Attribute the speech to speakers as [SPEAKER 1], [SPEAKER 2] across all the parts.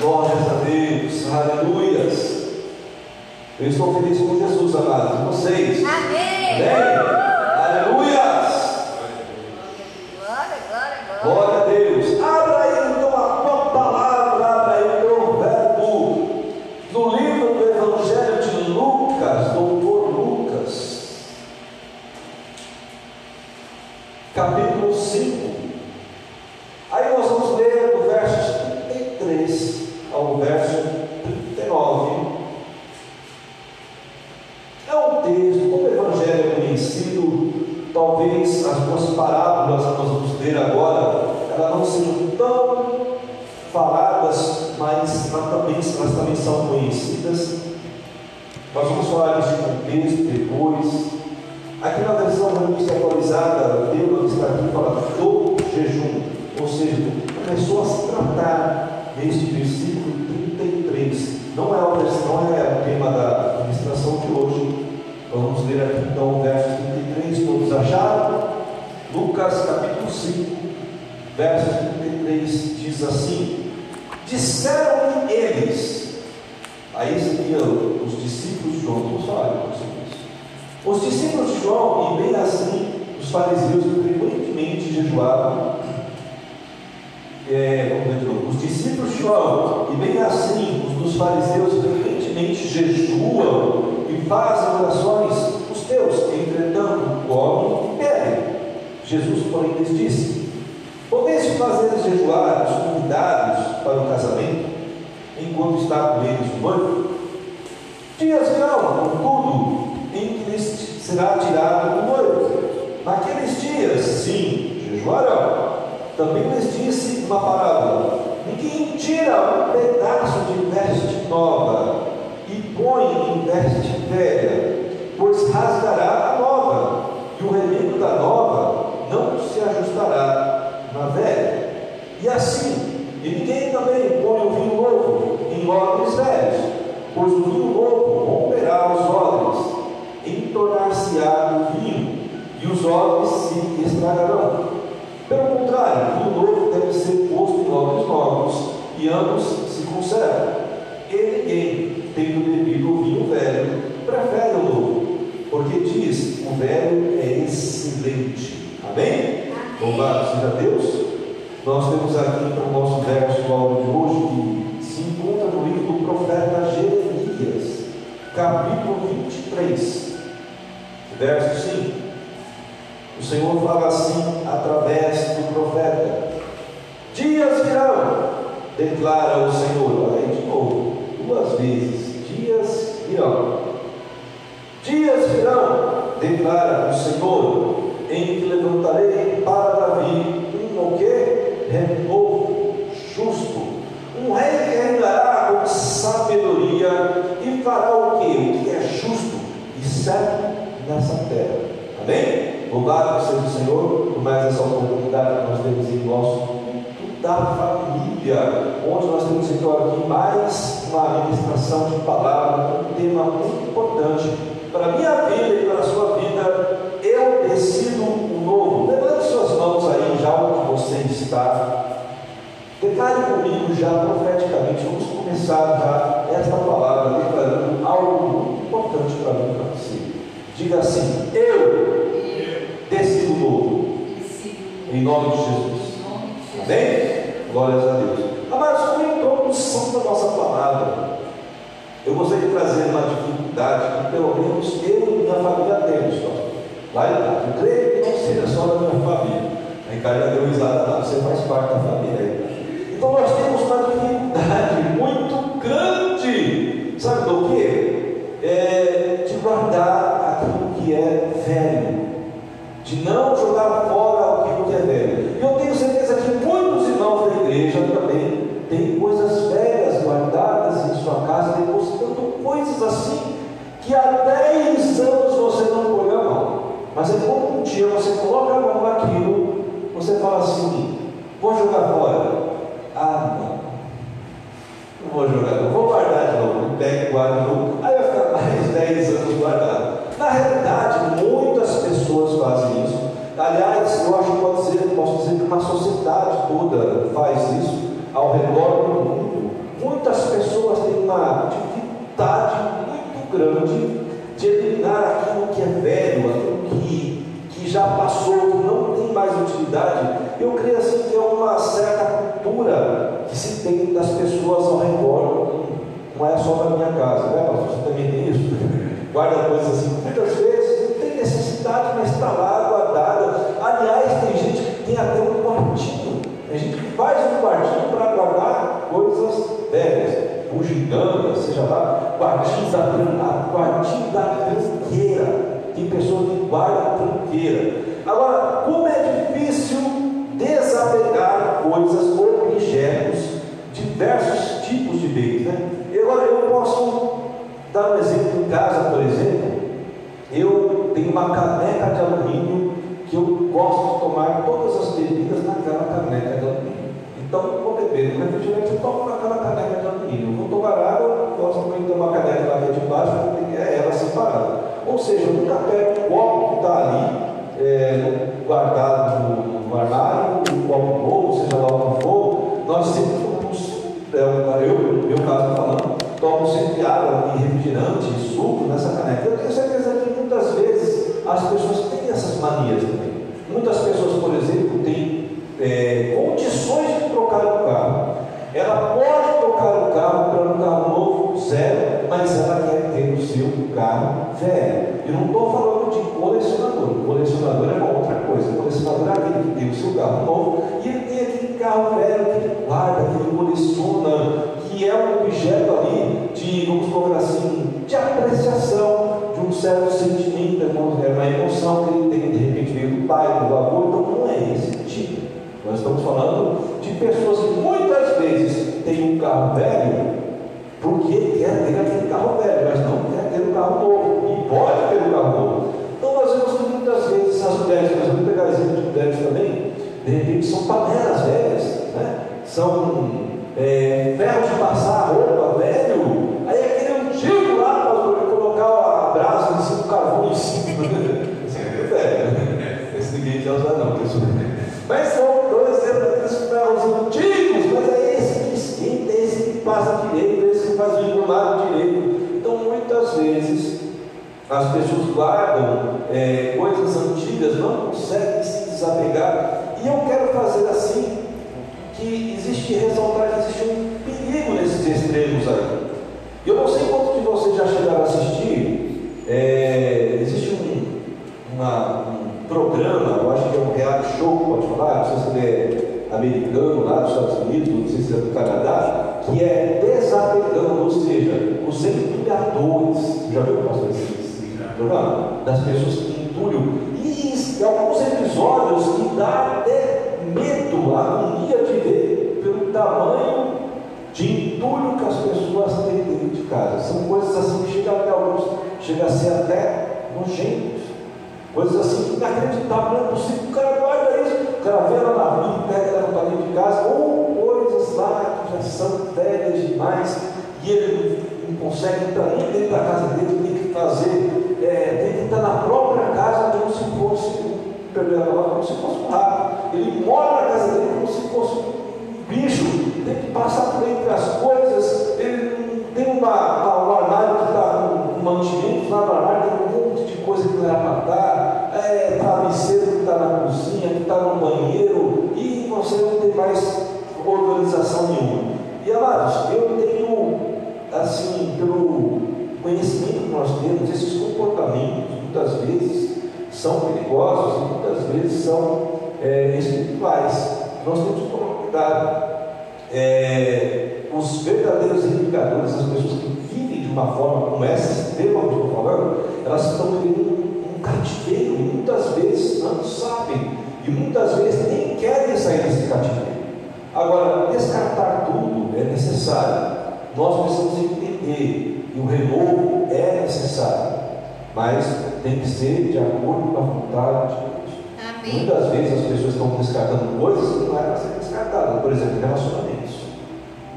[SPEAKER 1] Glórias a Deus, aleluias. Eu estou feliz com Jesus, amados, vocês.
[SPEAKER 2] Amém.
[SPEAKER 1] Amém? Aleluias.
[SPEAKER 2] Glória, glória, glória.
[SPEAKER 1] Glória a Deus. Abra aí então a tua palavra, abra aí o teu verbo. No livro do Evangelho de Lucas, doutor Lucas, capítulo 5. Aí nós vamos ler do verso 33 ao verso 39. É um texto, como o Evangelho é conhecido, talvez as duas parábolas que nós vamos ler agora, elas não sejam tão faladas, mas elas também, elas também são conhecidas. Nós vamos falar desse contexto depois. Aqui na versão revista atualizada, Deus está aqui falando do jejum, ou seja, começou a se tratar neste versículo 33. Não é, a versão, não é o tema da administração de hoje. Vamos ler aqui então o verso 33. Todos acharam? Lucas capítulo 5, verso 33 diz assim: Disseram eles, aí seriam os discípulos de João, vocês. Os discípulos de João, e bem assim, os fariseus frequentemente jejuavam. É. Os discípulos de João, e bem assim, os dos fariseus frequentemente jejuam e fazem orações os teus, entretanto, comem e bebem. Jesus, porém, lhes disse: Podeis fazer jejuar os convidados para o casamento, enquanto está com eles o noivo? Dias virão, contudo, em que lhes será tirado o noivo. Naqueles dias, sim, jejuarão. Também lhes disse uma parábola: Ninguém tira um pedaço de veste nova e põe em veste velha, pois rasgará a nova, e o remendo da nova não se ajustará na velha. E assim, e ninguém também põe o vinho novo em odres velhos, pois o vinho novo romperá os odres, entornar-se-á o vinho, e os odres se estragarão. Pelo contrário, o vinho novo deve ser posto em odres novos, e ambos se conservam. E ninguém, tendo bebido o vinho velho, prefere o novo, porque diz: o velho é excelente. Amém? Louvado seja Deus. Nós temos aqui para o nosso verso áudio de hoje que se encontra no livro do profeta Jeremias, capítulo 23, verso 5. O Senhor fala assim através do profeta: Dias virão, declara o Senhor. Aí de novo, duas vezes: Dias virão. Dias virão, declara o Senhor, em que levantarei para Davi um o quê? Renovo justo. Um rei que reinará com sabedoria e fará o certo nessa terra. Amém? Louvado seja o Senhor por mais essa oportunidade que nós temos em nosso culto da família, onde nós temos então aqui mais uma ministração de palavra, um tema muito importante para a minha vida e para a sua vida. Eu decido o novo. Levante suas mãos aí, já onde você está. Declare comigo já profeticamente. Vamos começar já esta palavra declarando algo muito importante para mim. Diga assim: Eu decido novo. Em nome de Jesus. Amém? Glórias a Deus. Amados, como introdução da nossa palavra, eu gostaria de trazer uma dificuldade que pelo menos eu e minha família temos. Pastor. Lá em casa. Eu creio que não seja só da minha família. A Ricardo deu risada lá, você faz parte da família. Então nós temos uma dificuldade muito grande. Sabe do quê? É, de guardar aquilo que é velho. De não jogar fora aquilo que é velho. E eu tenho certeza que muitos irmãos da igreja também têm coisas velhas guardadas em sua casa, depositando coisas assim que há 10 anos você não põe a mão. Mas é como um dia você coloca a mão naquilo, você fala assim, vou jogar fora. Ah, não. Não vou jogar, não vou guardar de novo. Pega e guarda novo. Aí vai ficar mais 10 anos guardado. Na realidade, muitas pessoas fazem isso. Aliás, eu acho que pode ser, posso dizer que uma sociedade toda faz isso ao redor do mundo. Muitas pessoas têm uma dificuldade muito grande de eliminar aquilo que é velho, aquilo que, que já passou, que não tem mais utilidade. Eu creio assim que é uma certa cultura que se tem das pessoas ao redor, não é só na minha casa, né, pastor? Você também tem isso? Guarda coisas assim. Velhas bugiganga, seja lá, quartinho da, quartinho da tranqueira. Tem pessoas que guardam tranqueira. Agora, como é difícil desapegar coisas, objetos, diversos tipos de bens, né? Agora, eu posso dar um exemplo em casa, por exemplo. Eu tenho uma caneca de alumínio que eu gosto de tomar todas as bebidas naquela caneca de alumínio. Então, vou beber um refrigerante, eu tomo naquela caneca de alumínio. Vou tomar água, gosto também de uma caneca lá de baixo, é ela separada. Ou seja, eu nunca pego o copo que está ali, é, guardado no, no armário, o copo novo, seja lá o que for, nós sempre tomamos, é, eu, no meu caso falando, tomo sempre água e refrigerante, e suco nessa caneca. Eu tenho certeza que muitas vezes as pessoas têm essas manias também. Muitas pessoas, por exemplo, têm é, zero, mas ela quer ter o seu carro velho. Eu não estou falando de colecionador. Colecionador é uma outra coisa. Colecionador é aquele que tem o seu carro novo e ele tem aquele carro velho que ele guarda, que ele coleciona, que é um objeto ali de, vamos colocar assim, de apreciação, de um certo sentimento, é uma emoção que ele tem, de repente veio do pai, do avô, então não é esse tipo. Nós estamos falando de pessoas que muitas vezes têm um carro velho porque quer ter aquele carro velho, mas não quer ter um carro novo. E pode ter um carro novo. Então nós vemos que muitas vezes as mulheres, nós vamos pegar exemplo de mulheres também, de repente são panelas velhas, né? são é, ferros de passar roupa velho, aí aquele antigo lá para colocar a brasa em cima do carvão em cima. As pessoas guardam é, coisas antigas, não conseguem se desapegar. E eu quero fazer assim, que existe, ressaltar que existe um perigo nesses extremos aí. Eu não sei quantos de vocês já chegaram a assistir, é, existe um, uma, um programa, eu acho que é um reality show, pode falar, não sei se ele é americano lá dos Estados Unidos, não sei se é do Canadá, que é desapegando, ou seja, os entulhadores. Já viu pastor Das pessoas que entulham. E alguns episódios que dá até medo, agonia de ver pelo tamanho de entulho que as pessoas têm dentro de casa. São coisas assim que chegam até alguns, chega a ser até nojentos. Coisas assim inacreditáveis, não é possível. O cara guarda isso, o cara vê ela na rua, pega ela para dentro de casa, ou coisas lá que já são velhas demais, e ele consegue entrar nem dentro da casa dele, tem que fazer, é, tem que estar na própria casa como se fosse, perdão, como se fosse um rato. Ele mora na casa dele como se fosse um bicho, tem que passar por entre as coisas, ele tem uma, uma, um armário que está com mantimento, lá no armário tem um monte de coisa que não era para é travesseiro que está na cozinha, que está no banheiro, e você não tem mais organização nenhuma. E amados, eu tenho, assim, pelo conhecimento que nós temos, esses comportamentos muitas vezes são perigosos e muitas vezes são é, espirituais. Nós temos que tomar cuidado. É, os verdadeiros indicadores, as pessoas que vivem de uma forma como essa, extrema que eu estou falando, elas estão vivendo um cativeiro e muitas vezes não sabem e muitas vezes nem querem sair desse cativeiro. Agora, descartar tudo é necessário. Nós precisamos entender que o renovo é necessário, mas tem que ser de acordo com a vontade de Deus.
[SPEAKER 2] Amém.
[SPEAKER 1] Muitas vezes as pessoas estão descartando coisas que não eram para ser descartadas, por exemplo, relacionamentos.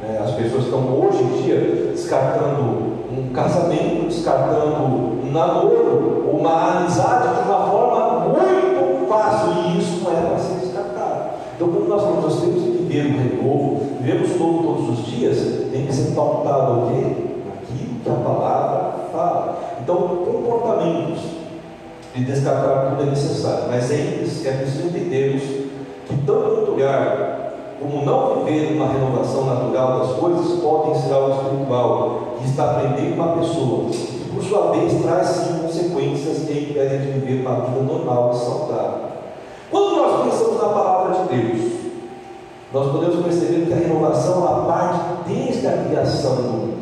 [SPEAKER 1] Né? As pessoas estão hoje em dia descartando um casamento, descartando um namoro, uma amizade de uma forma muito fácil, e isso não é para ser descartado. Então, quando nós, nós temos que viver o renovo, vivemos novo todos os dias, tem que ser pautado o quê? Que a palavra fala. Então, comportamentos de descartar tudo é necessário, mas é, é preciso entendermos que tanto lugar como não viver uma renovação natural das coisas, podem ser algo espiritual, que está aprendendo uma pessoa, que por sua vez traz sim consequências e impedem de viver uma vida normal e saudável. Quando nós pensamos na palavra de Deus, nós podemos perceber que a renovação ela parte desde a criação do mundo.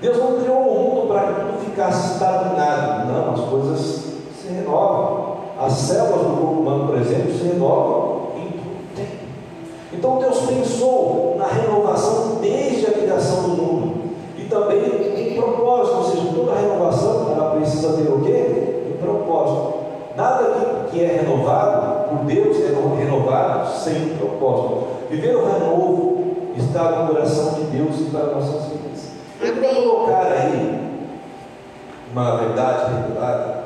[SPEAKER 1] Deus não criou o mundo para que tudo ficasse estagnado. Não, as coisas se renovam. As células do corpo humano, por exemplo, se renovam então Deus pensou na renovação desde a criação do mundo. E também em propósito, ou seja, toda renovação ela precisa ter o quê? Um propósito. Nada que é renovado por Deus é renovado sem propósito. Viver o renovo está no coração de Deus e para nossas. Eu vou colocar aí uma verdade revelada.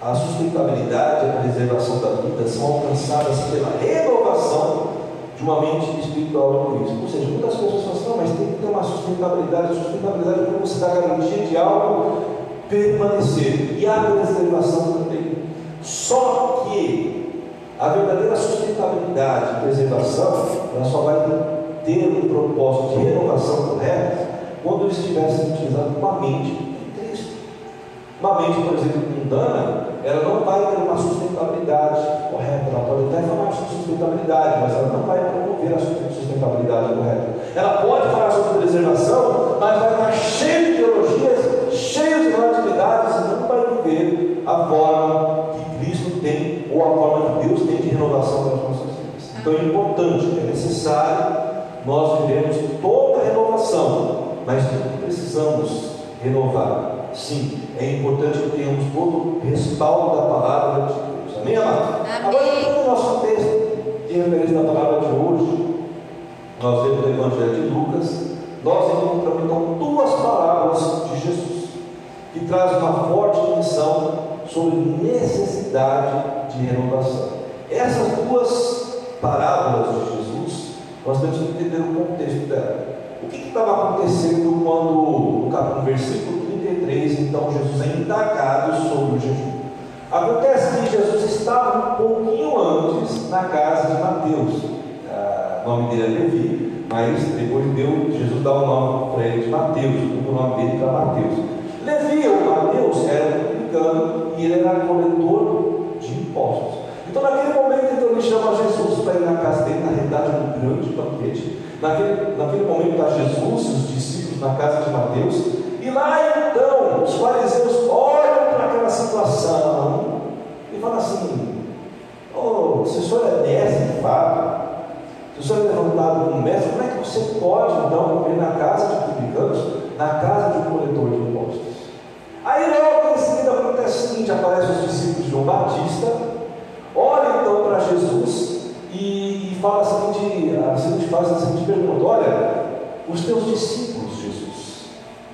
[SPEAKER 1] A sustentabilidade e a preservação da vida são alcançadas pela renovação de uma mente espiritual em Cristo. Ou seja, muitas pessoas falam assim, não, mas tem que ter uma sustentabilidade, sustentabilidade é você dá garantia de algo permanecer. E a preservação também. Só que a verdadeira sustentabilidade e preservação, ela só vai ter um propósito de renovação correta quando estiver sendo utilizado uma mente em Cristo. Uma mente, por exemplo, mundana, ela não vai ter uma sustentabilidade correta. Ela pode até falar sobre sustentabilidade, mas ela não vai promover a sustentabilidade correta. Ela pode falar sobre preservação, mas vai estar cheia de teologias, cheia de relatividades, e não vai viver a forma que Cristo tem, ou a forma que Deus tem de renovação das nossas vidas. Então é importante, é necessário nós vivemos toda a renovação, mas precisamos renovar. Sim, é importante que tenhamos todo o respaldo da palavra de Deus. Amém, amado? Agora, no nosso texto de referência da palavra de hoje, nós vemos no Evangelho de Lucas, nós encontramos então duas palavras de Jesus, que trazem uma forte menção sobre necessidade de renovação. Essas duas parábolas de Jesus, nós temos que entender o contexto dela. O que estava acontecendo quando, no versículo 33, então Jesus é indagado sobre o jejum. Acontece que Jesus estava um pouquinho antes na casa de Mateus. Ah, o nome dele é Levi, mas depois deu, Jesus dá o nome para ele de Mateus, o nome dele para Mateus. Levi ou Mateus era publicano e ele era coletor de impostos. Então, naquele momento, então, ele chama Jesus para ir na casa dele, na realidade, um grande banquete. Naquele, naquele momento, está Jesus e os discípulos na casa de Mateus. E lá então os fariseus olham para aquela situação e falam assim: oh, se o senhor é mestre de fato, se o senhor é levantado como mestre, como é que você pode então comer na casa de publicanos, na casa de um coletor de impostos? Aí logo em seguida acontece o seguinte: aparecem os discípulos de João Batista, olham então para Jesus e, e fala a seguinte, a seguinte, faz a seguinte pergunta: olha, os teus discípulos, Jesus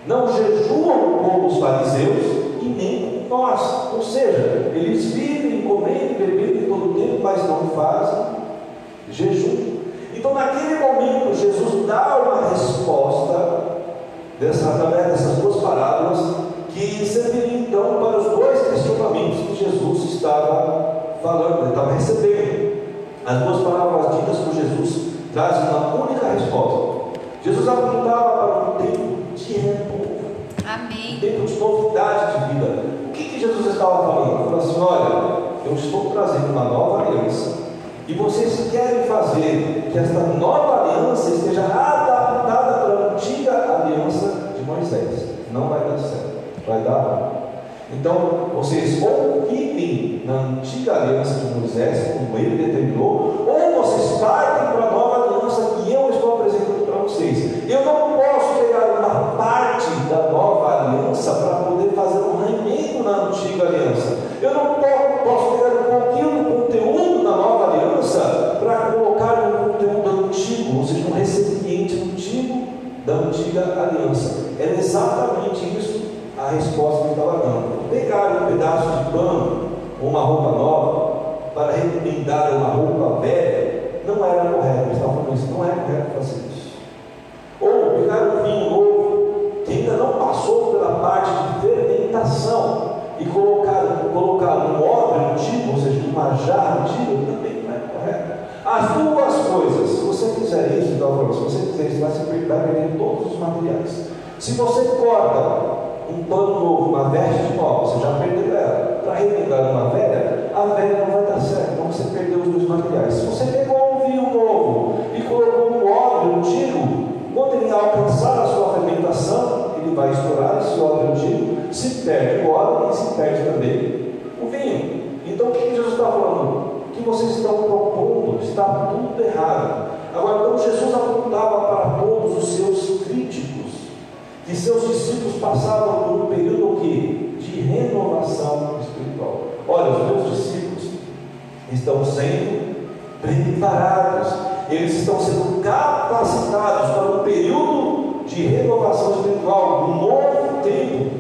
[SPEAKER 1] não jejuam como os fariseus e nem como nós. Ou seja, eles vivem comendo e bebendo todo o tempo, mas não fazem jejum. Então, naquele momento, Jesus dá uma resposta dessa, através dessas duas parábolas que serviriam então para os dois questionamentos que Jesus estava falando, ele estava recebendo. As duas palavras ditas por Jesus trazem uma única resposta. Jesus apontava para um tempo de renovo.
[SPEAKER 2] Amém.
[SPEAKER 1] Tempo de novidade de vida. O que, que Jesus estava falando? Ele falou assim: olha, eu estou trazendo uma nova aliança. E vocês querem fazer que esta nova aliança esteja adaptada para a antiga aliança de Moisés. Não vai dar certo. Vai dar Então, vocês ou vivem na antiga aliança de Moisés, como ele determinou, ou vocês partem para a nova aliança que eu estou apresentando para vocês. Eu não posso pegar uma parte da nova aliança para poder fazer um remendo na antiga aliança. Eu não posso pegar um pouquinho do conteúdo da nova aliança para colocar no conteúdo antigo, ou seja, um recipiente antigo da antiga aliança. Era exatamente isso a resposta que estava dando. Pegar um pedaço de pano, uma roupa nova, para recomendar uma roupa velha, não era correto, eles estavam falando isso, não é correto fazer isso. Ou pegar um vinho novo, que ainda não passou pela parte de fermentação, e colocar, colocar um odre antigo, ou seja, uma jarra antiga, também não é correto. As duas coisas, se você fizer isso, então, se você fizer isso, vai perder todos os materiais. Se você corta um pano novo, uma veste nova, você já perdeu ela. Para remendar uma velha, a velha não vai dar certo, então você perdeu os dois materiais. Se você pegou um vinho novo e colocou um óleo antigo, quando ele alcançar a sua fermentação, ele vai estourar esse óleo antigo, se perde o óleo e se perde também o vinho. Então o que Jesus está falando? Que vocês estão propondo está tudo errado. Agora, então Jesus apontava para todos os seus críticos que seus discípulos passavam por um período que? de renovação espiritual. Olha, os meus discípulos estão sendo preparados, eles estão sendo capacitados para um período de renovação espiritual, um novo tempo,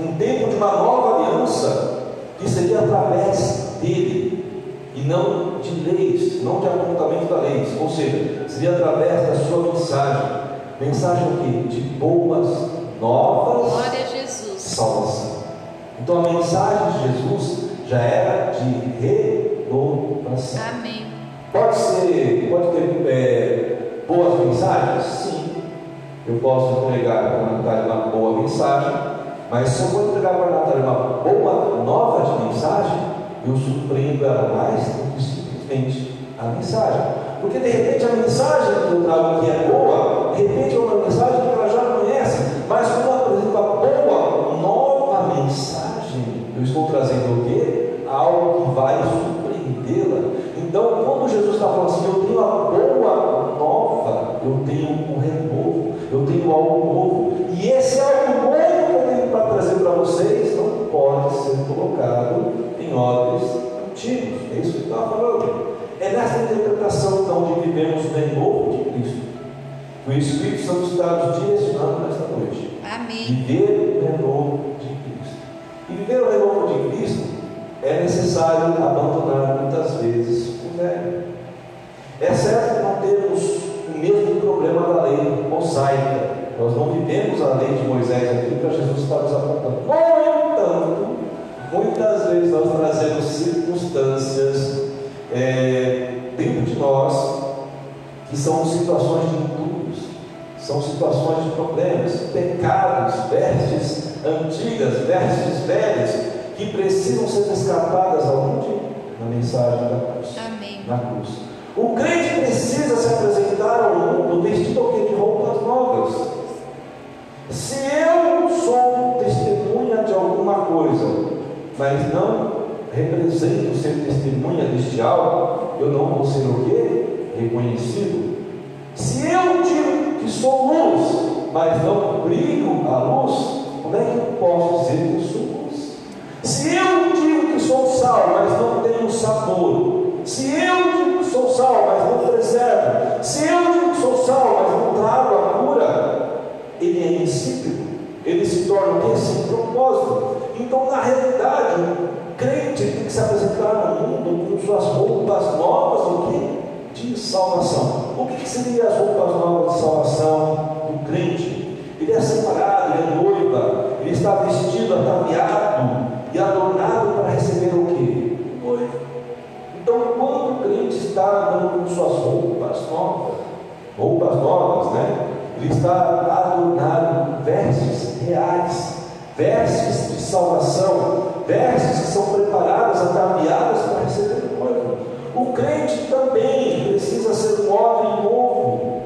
[SPEAKER 1] um tempo de uma nova aliança, que seria através dele, e não de leis, não de apontamento da lei, ou seja, seria através da sua mensagem. Mensagem o quê? De boas novas.
[SPEAKER 2] Glória a Jesus.
[SPEAKER 1] Salvação. Então a mensagem de Jesus já era de renovação.
[SPEAKER 2] Amém.
[SPEAKER 1] Pode ser, pode ter é, boas mensagens? Sim. Eu posso entregar para a Natália uma boa mensagem, mas se eu vou entregar para a Natália uma boa nova de mensagem, eu surpreendo ela mais do que simplesmente a mensagem. Porque de repente a mensagem que eu trago que é boa, de repente é uma mensagem que ela já conhece, mas quando eu apresento a boa, nova mensagem, eu estou trazendo o quê? Algo que vai surpreendê-la. Então, quando Jesus está falando assim, eu tenho a boa nova, eu tenho um renovo, eu tenho algo novo. E esse algo novo que eu tenho para trazer para vocês não pode ser colocado em odres antigos. É isso que está falando. É nessa interpretação, então, de vivemos o renovo de Cristo. O Espírito Santo está nos direcionando nesta noite.
[SPEAKER 2] Amém.
[SPEAKER 1] Viver o renovo de Cristo. E viver o renovo de Cristo é necessário abandonar muitas vezes o velho. É certo que não temos o mesmo problema da lei mosaica. Nós não vivemos a lei de Moisés aqui para Jesus estar nos apontando. No entanto, muitas vezes nós trazemos circunstâncias é, dentro de nós que são situações de entulhos, são situações de problemas, pecados, vestes antigas, vestes velhas, que precisam ser resgatadas aonde? Na mensagem da cruz.
[SPEAKER 2] Amém.
[SPEAKER 1] Na cruz. O crente precisa se apresentar ao mundo vestido de roupas novas. Se eu sou testemunha de alguma coisa, mas não represento ser testemunha deste algo, eu não vou ser o quê? Reconhecido. Se eu digo que sou luz, mas não brilho a luz, como é que eu posso dizer que sou luz? Se eu digo que sou sal, mas não tenho sabor, se eu digo que sou sal, mas não preservo, se eu digo que sou sal, mas não trago a cura, ele é insípido, ele se torna? Sem propósito. Então, na realidade, crente tem que se apresentar no mundo com suas roupas novas do que? De salvação. O que, que seria as roupas novas de salvação do crente? Ele é separado, ele é noiva, ele está vestido, ataviado e adornado para receber o que? Noiva. Então, quando o crente está andando com suas roupas novas, roupas novas, né? Ele está adornado com vestes reais, vestes de salvação, vestes que são preparadas, ataviadas para receber o noivo. O crente também precisa ser um homem novo.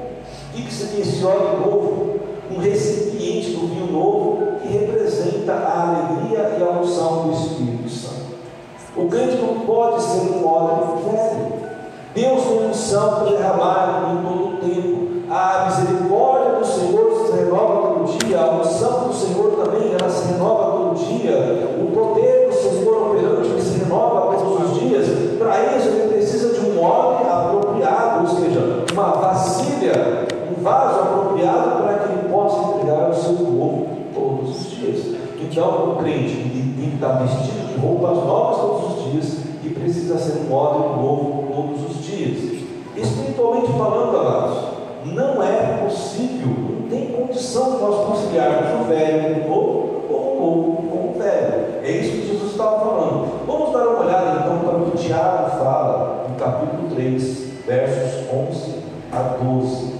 [SPEAKER 1] O que esse homem novo? Um recipiente do vinho novo que representa a alegria e a unção do Espírito Santo. O crente não pode ser um homem velho. Deus tem unção para derramar em todo o tempo. A misericórdia do Senhor se renova todo dia, a unção do Senhor também ela se renova todo dia, o poder do Senhor operante que se renova todos os dias. Para isso ele precisa de um homem apropriado, ou seja, uma vasilha, um vaso apropriado para que ele possa entregar o seu povo todos os dias. Então o crente ele tem que estar vestido de roupas novas todos os dias e precisa ser um homem novo todos os dias. Espiritualmente falando, amados, não é possível, não tem condição de nós conciliarmos o velho com o novo ou o novo com o velho. É isso que Jesus estava falando. Vamos dar uma olhada então para o que Tiago fala no capítulo 3, versos 11 a 12.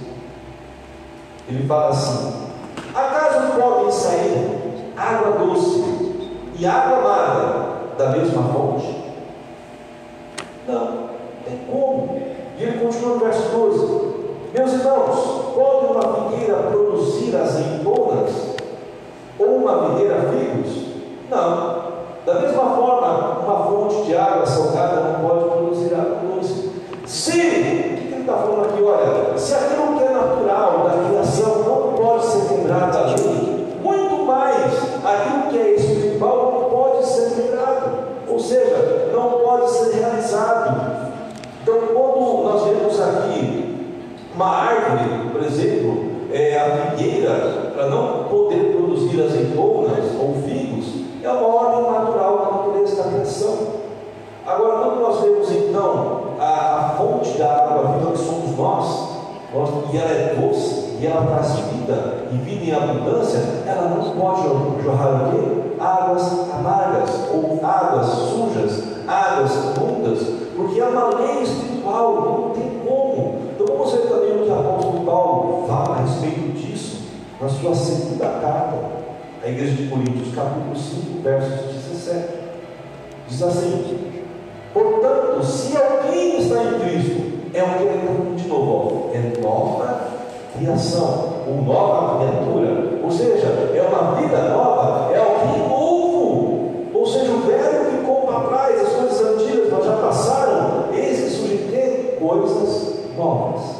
[SPEAKER 1] Ele fala assim: Acaso podem sair água doce e água amarga da mesma fonte? Não, tem como. E ele continua no verso 12: Meus irmãos, pode uma figueira produzir azeitonas ou uma videira figos? Não. Da mesma forma, uma fonte de água salgada não pode produzir água doce. Se, o que ele está falando aqui? Olha, se aquilo que é natural da criação não pode ser quebrado da lei, muito mais aquilo que é espiritual não pode ser quebrado, ou seja, não pode ser realizado. Então, quando nós vemos aqui uma árvore, por exemplo, é, a figueira, para não poder produzir azeitonas ou figos, é uma ordem natural da natureza da criação. Agora, quando nós vemos então a, a fonte da água viva que somos nós, nós, e ela é doce, e ela traz vida, e vida em abundância, ela não pode jorrar o quê? Águas amargas, ou águas sujas, águas imundas, porque é uma lei espiritual, não tem como. Então vamos ver também o que o apóstolo Paulo fala a respeito disso, na sua segunda carta a igreja de Coríntios, capítulo 5, versos 17. Diz assim: Portanto, se alguém está em Cristo, é que é de novo, é nova criação, ou nova criatura, ou seja, é uma vida nova, é alguém novas.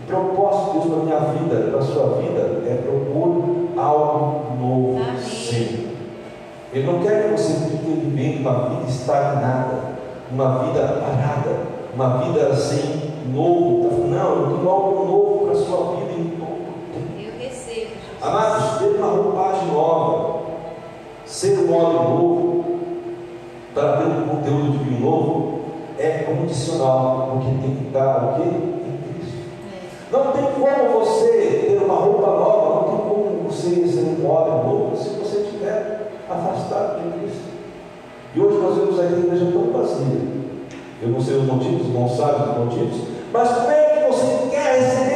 [SPEAKER 1] O propósito de Deus para a minha vida, para a sua vida, é propor algo novo sempre. Ele não quer que você fique vivendo uma vida estagnada, uma vida parada, uma vida sem novo. Não, eu tenho algo novo para a sua vida em todo
[SPEAKER 2] Eu recebo.
[SPEAKER 1] Amados, ter uma roupagem nova, ser um homem novo, para ter um conteúdo de novo, é condicional, porque tem que dar o quê? Não tem como você ter uma roupa nova, não tem como você ser um homem novo se você estiver afastado de Cristo. E hoje nós vemos a igreja tão vazia. Eu não sei os motivos, não sabe os motivos, mas como é que você quer receber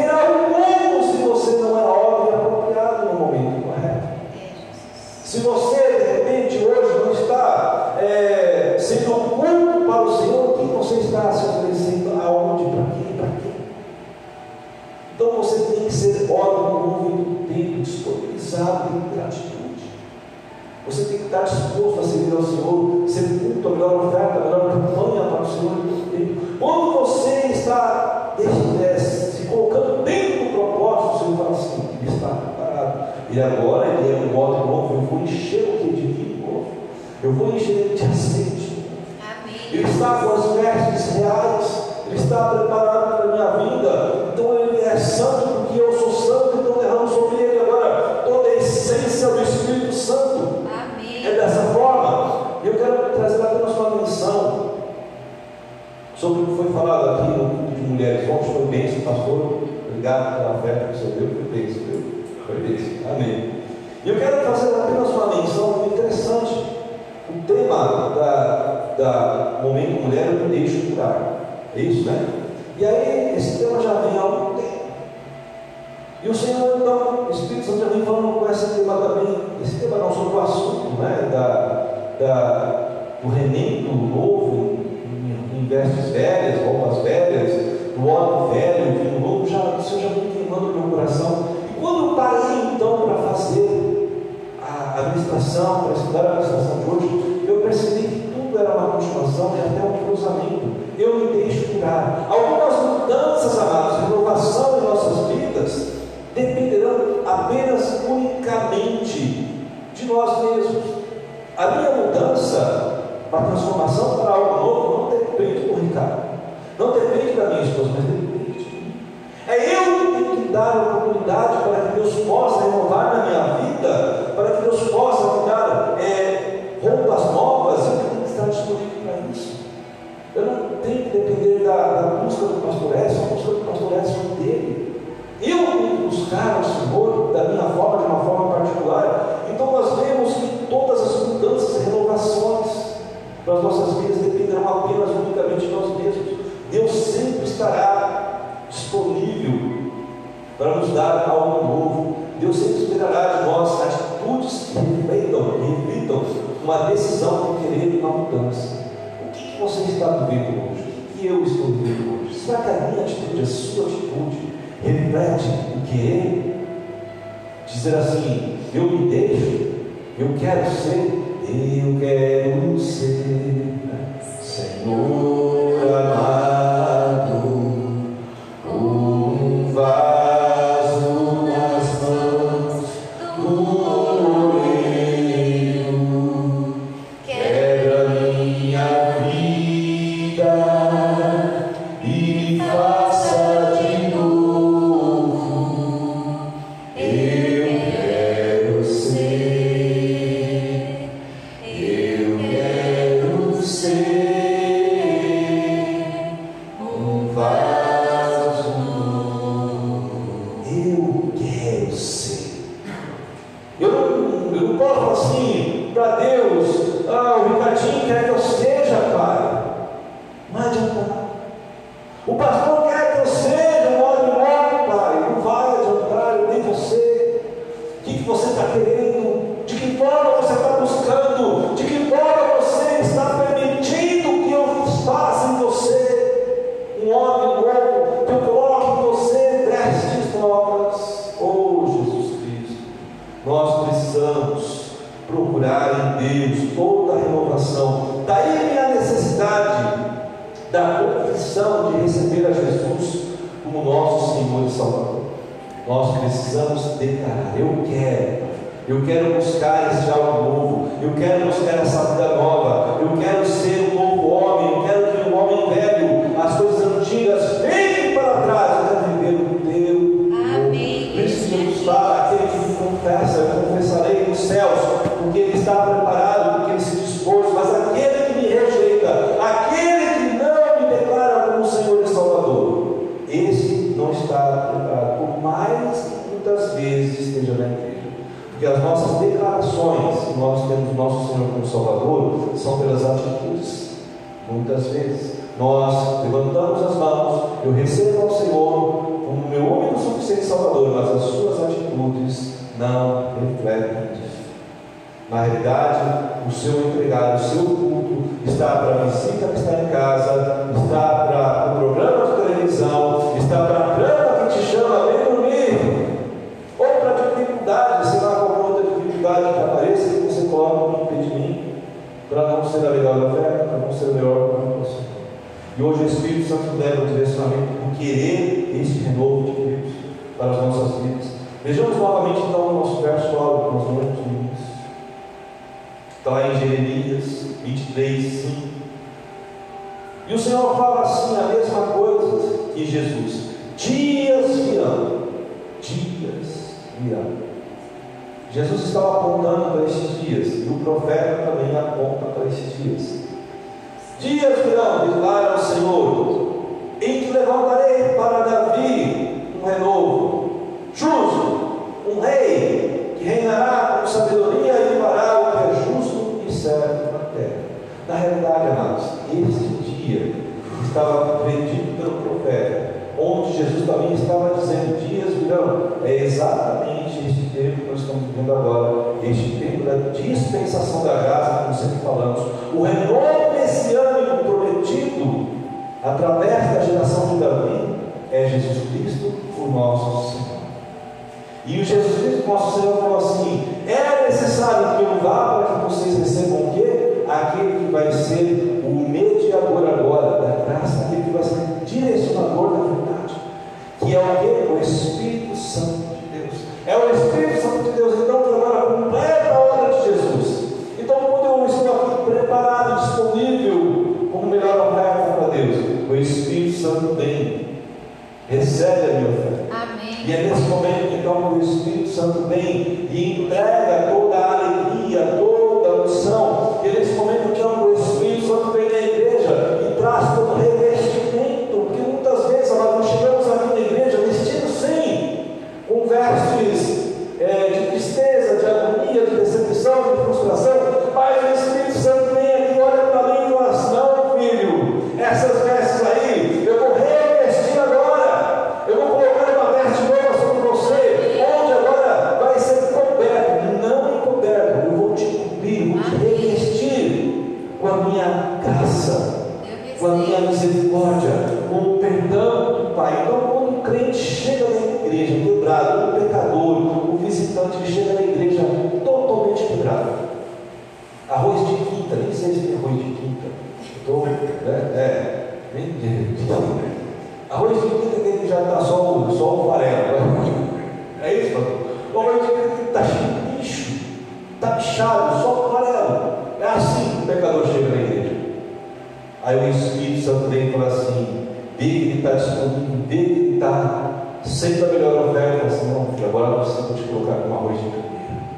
[SPEAKER 1] né? Da, da, do remendo novo em, em vestes velhas, roupas velhas, do óleo velho, vinho novo, já, o Senhor já vem queimando meu coração. E quando eu parei, então, para fazer a administração, para estudar a administração de hoje, eu percebi que tudo era uma continuação e até um cruzamento eu me deixo curar. Algumas mudanças, amados, renovação em nossas vidas, dependerão apenas unicamente de nós mesmos. A minha mudança, a transformação para algo novo, não depende do Ricardo, não depende da minha esposa, mas depende. É eu que tenho que dar a oportunidade para que Deus possa renovar na minha vida, para que Deus possa me dar é, roupas novas, eu tenho que estar disponível para isso. Eu não tenho que depender da, da busca do pastor pastoreço, o pastor que pastoreço dele. Eu tenho que buscar o Senhor da minha forma, de uma forma particular. Então nós vemos mudanças e renovações para as nossas vidas dependerão apenas unicamente de nós mesmos. Deus sempre estará disponível para nos dar algo novo. Deus sempre esperará de nós atitudes que refletam, que reflitam uma decisão de querer uma mudança. O que, você está vivendo hoje? O que eu estou vivendo hoje? Será que a minha atitude, a sua atitude, reflete o que é? Dizer assim, eu me deixo, eu quero ser, eu quero ser, Senhor Nós precisamos procurar em Deus toda a renovação. Daí vem a necessidade da confissão de receber a Jesus como nosso Senhor e Salvador. Nós precisamos declarar: Eu quero, eu quero buscar esse algo novo, eu quero buscar essa vida nova, eu quero ser um novo homem, eu quero que um homem velho, as coisas antigas fiquem para trás, Senhor como Salvador, são pelas atitudes. Muitas vezes nós levantamos as mãos, eu recebo ao Senhor como meu único suficiente Salvador, mas as suas atitudes não refletem isso. Na realidade, o seu entregado, o seu culto está para a visita que está em casa, está para o programa para não ser a melhor oferta, para não ser o melhor você. E hoje o Espírito Santo leva o direcionamento por querer este renovo de Deus para as nossas vidas. Vejamos novamente então o nosso verso áudio que nós no início. Está lá em Jeremias 23, 5. E o Senhor fala assim a mesma coisa que Jesus. Dias virão, dias virão. Jesus estava apontando para esses dias, e o profeta também aponta para esses dias. Dias virão, declara o Senhor, em que levantarei para Davi um renovo, justo, um rei que reinará com sabedoria e fará o que é justo e certo na terra. Na realidade, amados, este dia estava predito pelo profeta, onde Jesus também estava dizendo: dias virão. É exatamente que nós estamos vivendo agora, este tempo da dispensação da graça, como sempre falamos, o renovo messiânico prometido através da geração de Davi é Jesus Cristo, o nosso Senhor. E o Jesus Cristo, nosso Senhor, falou assim: é necessário que eu vá para que vocês recebam o quê? Aquele que vai ser o mediador agora da graça, aquele que vai ser direcionador da verdade, que é o quê? O Espírito Santo. É o Espírito Santo de Deus, então, que agora completa a obra de Jesus. Então, quando eu estou aqui preparado, disponível, como melhor oferta para Deus, o Espírito Santo vem, recebe a minha oferta.
[SPEAKER 2] Amém.
[SPEAKER 1] E é nesse momento que então o Espírito Santo vem e entrega chave, só para ela. É assim que o pecador chega na igreja. Aí o Espírito Santo vem e fala assim: Digno está escondido, digno está. Sempre a melhor oferta, assim, não, filho, agora eu preciso te colocar com arroz de primeiro.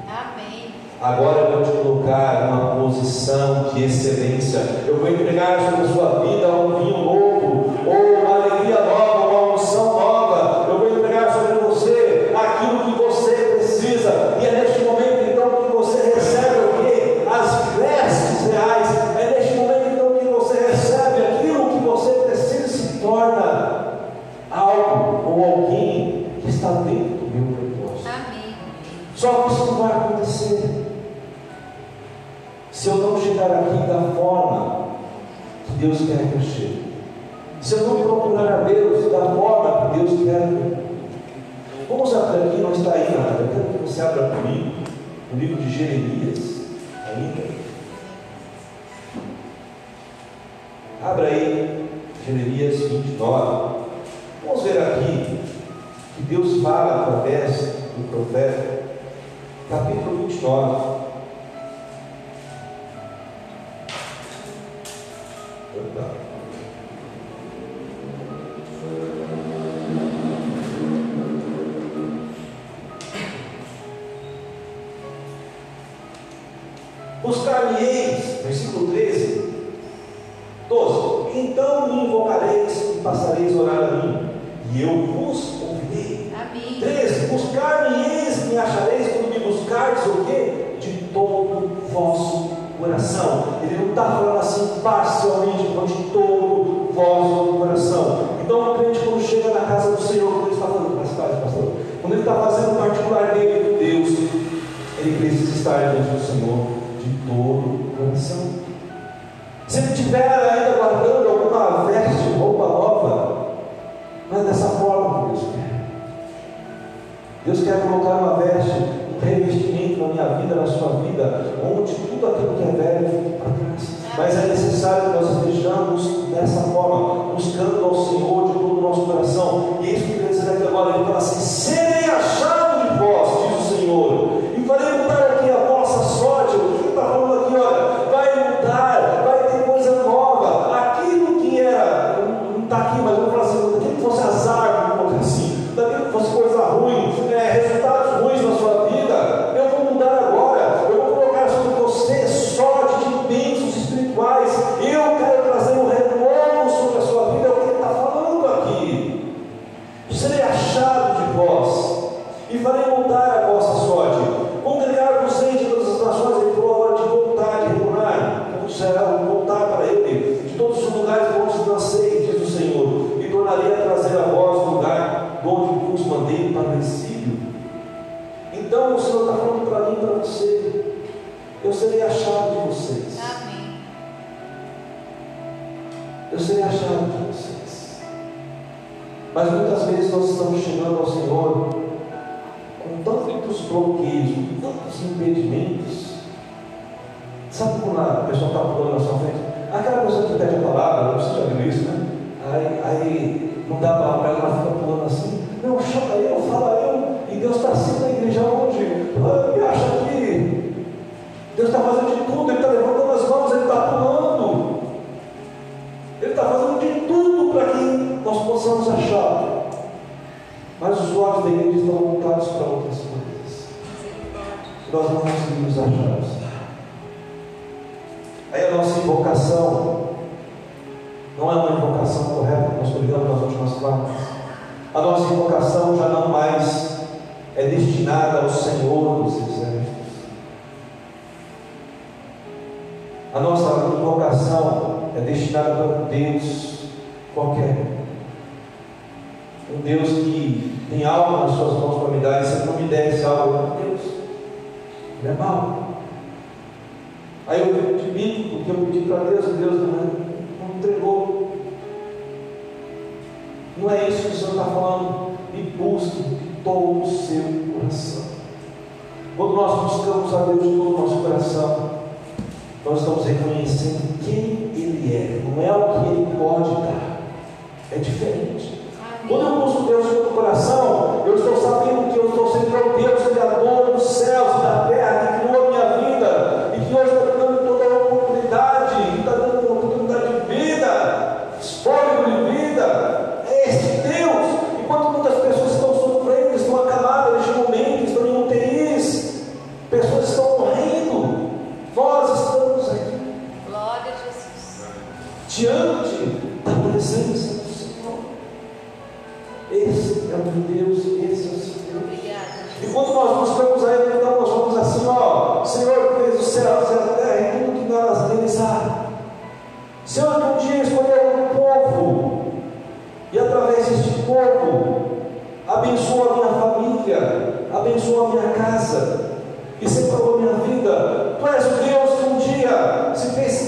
[SPEAKER 2] Amém.
[SPEAKER 1] Agora eu vou te colocar numa posição de excelência. Eu vou entregar sobre a sua vida um vinho novo, ou Buscar-me-eis, versículo 13, 12. Então me invocareis e passareis a orar a mim, e eu vos ouvirei.
[SPEAKER 2] Amém.
[SPEAKER 1] coração. Ele não está falando assim parcialmente, mas de todo vosso coração. Então, o crente, quando chega na casa do Senhor, quando ele está falando, pastor, pastor, quando ele está fazendo particular dele com Deus, ele precisa estar diante do Senhor de todo o coração. Se ele estiver ainda guardando alguma veste, roupa nova, não é dessa forma que Deus quer. Deus quer colocar uma veste, um revestimento na minha vida, na sua vida, onde tudo aquilo que é velho fique para trás. Mas é necessário que nós estejamos dessa forma, buscando ao Senhor de todo o nosso coração. E é isso que ele diz agora, ele fala assim: serem achados. nós não conseguimos achá-los. Aí a nossa invocação não é uma invocação correta, nós olhamos nas últimas palavras. A nossa invocação já não mais é destinada ao Senhor dos Exércitos. A nossa invocação é destinada a um Deus qualquer. Um Deus que tem algo nas suas mãos para me dar, e se não me desse algo, é. Ele é mau. Aí eu te digo, porque eu pedi para Deus, e Deus não, não entregou. Não é isso que o Senhor está falando. Me busque de todo o seu coração. Quando nós buscamos a Deus de todo o nosso coração, nós estamos reconhecendo quem Ele é, não é o que Ele pode dar. É diferente. Quando eu busco Deus de todo o coração, eu estou sabendo que eu estou sendo o Deus Criador dos céus e da Diante da presença do Senhor. Esse é o meu Deus, esse é o.
[SPEAKER 2] Obrigada,
[SPEAKER 1] E quando nós buscamos a Ele, então nós vamos assim, ó, Senhor que fez os céus e a terra e tudo que nelas neles há. Senhor que um dia escolheu um povo, e através deste povo, abençoa a minha família, abençoa a minha casa, e separou a minha vida. Tu és o Deus que um dia se fez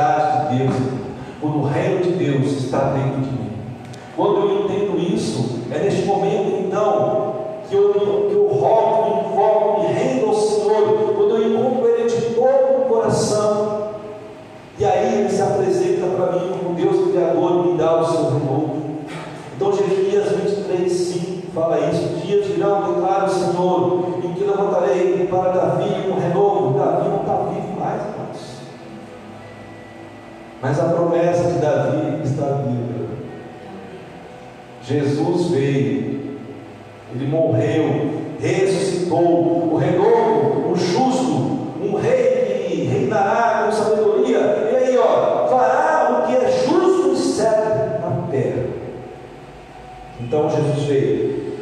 [SPEAKER 1] de Deus, quando o reino de Deus está dentro de mim. Quando eu entendo isso, é neste momento então que eu, que eu rogo, me invoco, me rendo ao Senhor, quando eu encontro Ele de todo o coração. E aí Ele se apresenta para mim como Deus Criador e me dá o seu renovo. Então Jeremias 23, 5 fala isso: dias virão, declara o Senhor, em que levantarei para Davi um renovo. Davi não está vivo mais, irmãos. Mas a promessa de Davi está viva. Jesus veio, ele morreu, ressuscitou, o renovo, o justo, um rei que reinará com sabedoria. E aí, ó, fará o que é justo e certo na terra. Então Jesus veio,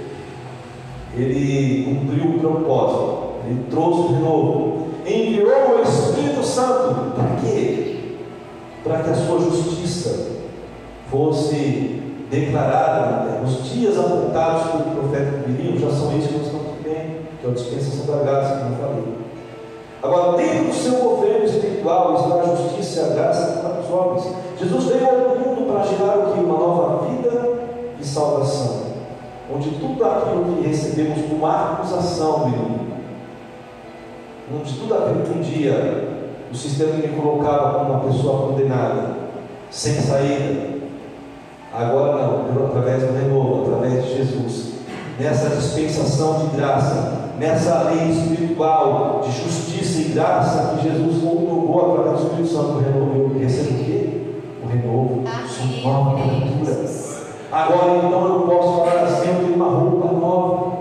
[SPEAKER 1] ele cumpriu o propósito, ele trouxe o renovo, enviou o Espírito Santo, para quê? Para que a sua justiça fosse declarada terra. Os dias apontados pelo profeta Miriam já são esses que nós estamos vivendo, que é a dispensação da graça, como eu falei. Agora, dentro do seu governo espiritual está a justiça e a graça para os homens. Jesus veio ao mundo para gerar o que? Uma nova vida e salvação. Onde tudo aquilo que recebemos como acusação inimigo, onde tudo aquilo que um dia o sistema me colocava como uma pessoa condenada, sem saída, agora não, através do renovo, através de Jesus, nessa dispensação de graça, nessa lei espiritual de justiça e graça que Jesus outorgou através do Espírito Santo, o renovo, eu recebo o quê? O renovo, sou nova criatura. Agora então eu posso falar assim, eu tenho uma roupa nova.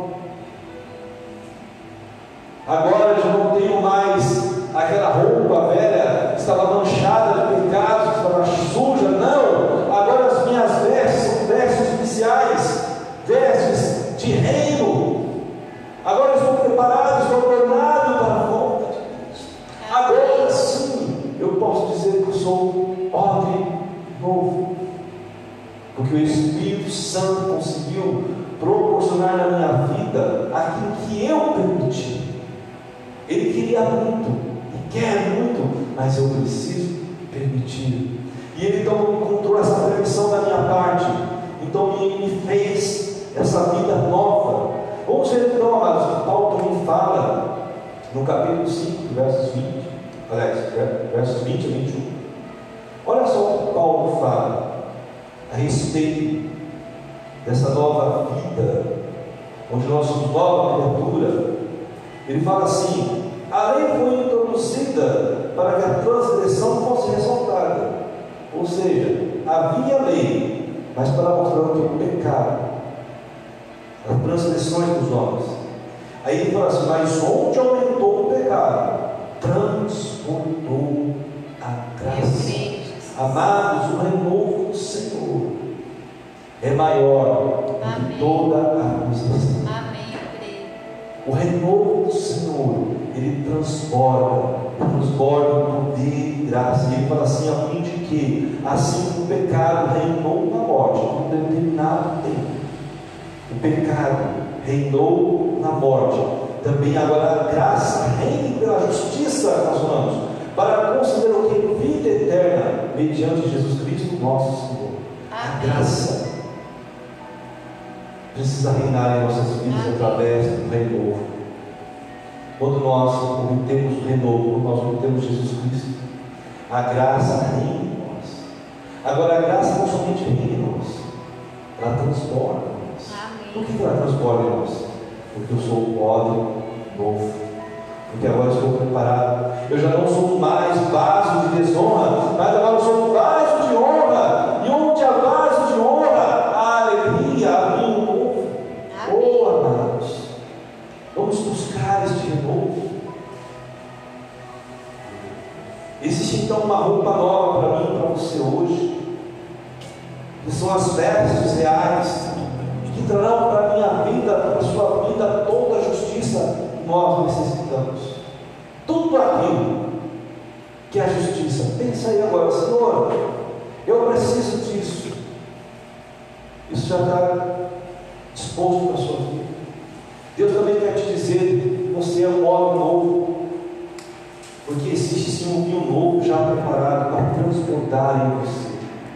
[SPEAKER 1] Agora eu já não tenho mais aquela roupa velha que estava manchada de pecados, que estava suja. Não! Agora as minhas vestes são vestes especiais, vestes de reino. Agora eu estou preparado, estou ornado para a volta de Cristo. Agora posso dizer que eu sou odre novo, porque o Espírito Santo conseguiu proporcionar na minha vida aquilo que eu permiti. Ele queria muito e quer muito, mas eu preciso permitir. E ele então encontrou essa permissão da minha parte, então me, me fez essa vida nova. Vamos ver então, amados, que Paulo também fala no capítulo 5, versos 20, aliás, versos 20 a 21. Olha só o que Paulo fala a respeito dessa nova vida, onde nós somos nova criatura. Ele fala assim: a lei foi introduzida para que a transgressão fosse ressaltada. Ou seja, havia lei, mas para mostrar o que o pecado, as transgressões dos homens. Aí ele fala assim: mas onde aumentou o pecado, transbordou a graça. Amados, o renovo é maior do que toda a acusação. O renovo do Senhor, ele transborda, transborda o poder e graça. E ele fala assim, a fim de que, assim como o pecado reinou na morte, por um determinado tempo, o pecado reinou na morte, também agora a graça reine pela justiça, nós falamos, para conceder o que? Vida eterna, mediante Jesus Cristo, nosso Senhor. A graça precisa reinar em nossas vidas através do renovo. Quando nós obtemos o renovo, nós obtemos Jesus Cristo, a graça reina em nós. Agora, a graça não somente reina em nós, ela transforma em nós. Por que ela transforma em nós? Porque eu sou o óleo novo. Porque agora estou preparado. Eu já não sou mais vaso de desonra, mas agora eu sou vaso de honra. E onde há vaso Existe então uma roupa nova para mim para você hoje, que são as vestes reais, que trarão para a minha vida, para a sua vida, toda a justiça que nós necessitamos. Tudo aquilo que é a justiça. Pensa aí agora, Senhor, eu preciso disso. Isso já está disposto para a sua vida. Deus também quer te dizer você é um homem novo. Porque existe sim um vinho novo já preparado para transbordar em você.